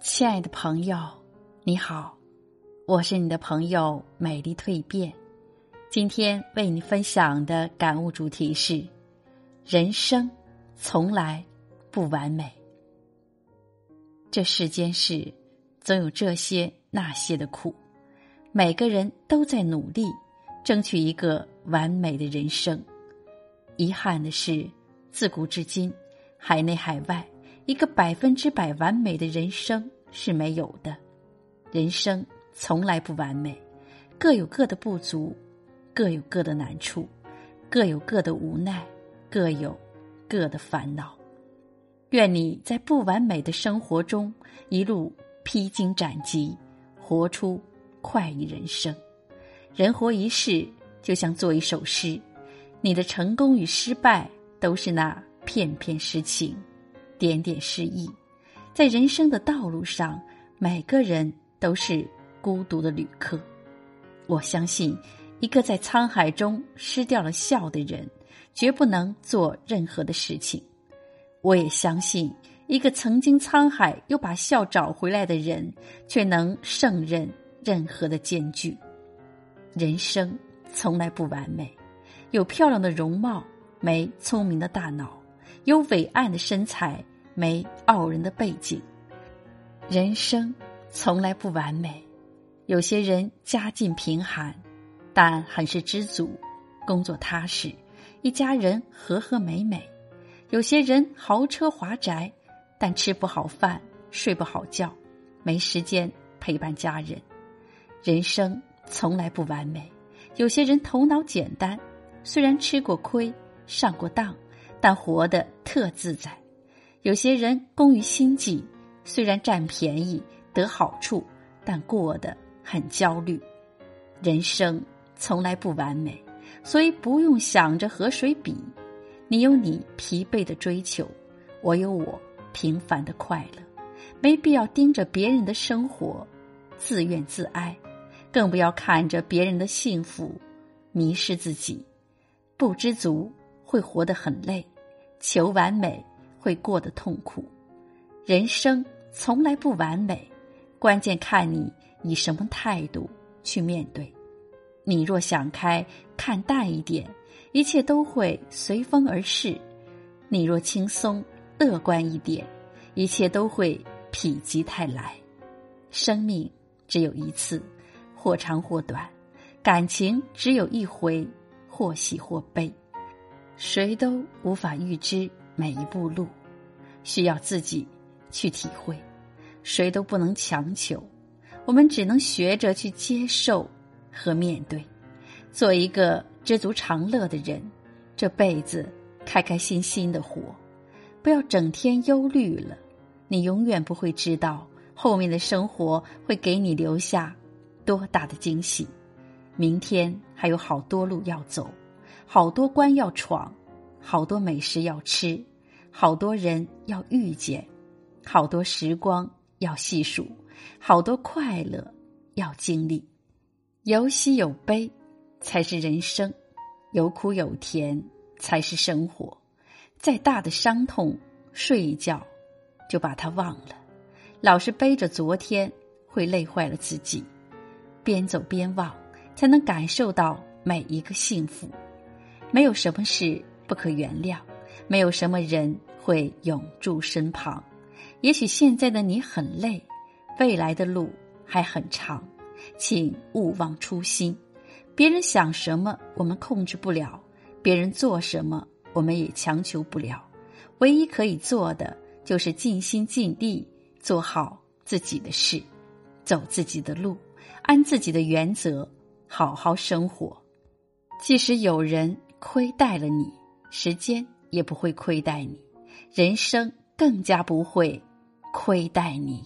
亲爱的朋友，你好，我是你的朋友美丽蜕变。今天为你分享的感悟主题是：人生从来不完美。这世间事总有这些那些的苦，每个人都在努力争取一个完美的人生。遗憾的是，自古至今，海内海外，一个百分之百完美的人生是没有的。人生从来不完美，各有各的不足，各有各的难处，各有各的无奈，各有各的烦恼。愿你在不完美的生活中一路披荆斩棘，活出快意人生。人活一世，就像做一首诗。你的成功与失败，都是那片片诗情，点点诗意。在人生的道路上，每个人都是孤独的旅客。我相信，一个在沧海中失掉了笑的人，绝不能做任何的事情。我也相信，一个曾经沧海又把笑找回来的人，却能胜任任何的艰巨。人生从来不完美。有漂亮的容貌，没聪明的大脑；有伟岸的身材，没傲人的背景。人生从来不完美。有些人家境贫寒，但很是知足，工作踏实，一家人和和美美；有些人豪车华宅，但吃不好饭，睡不好觉，没时间陪伴家人。人生从来不完美。有些人头脑简单。虽然吃过亏、上过当，但活得特自在。有些人工于心计，虽然占便宜得好处，但过得很焦虑。人生从来不完美，所以不用想着和谁比。你有你疲惫的追求，我有我平凡的快乐。没必要盯着别人的生活，自怨自哀，更不要看着别人的幸福，迷失自己。不知足会活得很累，求完美会过得痛苦。人生从来不完美，关键看你以什么态度去面对。你若想开，看淡一点，一切都会随风而逝；你若轻松乐观一点，一切都会否极泰来。生命只有一次，或长或短；感情只有一回。或喜或悲，谁都无法预知每一步路，需要自己去体会。谁都不能强求，我们只能学着去接受和面对，做一个知足常乐的人。这辈子开开心心的活，不要整天忧虑了。你永远不会知道后面的生活会给你留下多大的惊喜。明天还有好多路要走，好多关要闯，好多美食要吃，好多人要遇见，好多时光要细数，好多快乐要经历。有喜有悲，才是人生；有苦有甜，才是生活。再大的伤痛，睡一觉就把它忘了。老是背着昨天，会累坏了自己。边走边忘。才能感受到每一个幸福。没有什么事不可原谅，没有什么人会永驻身旁。也许现在的你很累，未来的路还很长，请勿忘初心。别人想什么，我们控制不了；别人做什么，我们也强求不了。唯一可以做的，就是尽心尽力做好自己的事，走自己的路，按自己的原则。好好生活，即使有人亏待了你，时间也不会亏待你，人生更加不会亏待你。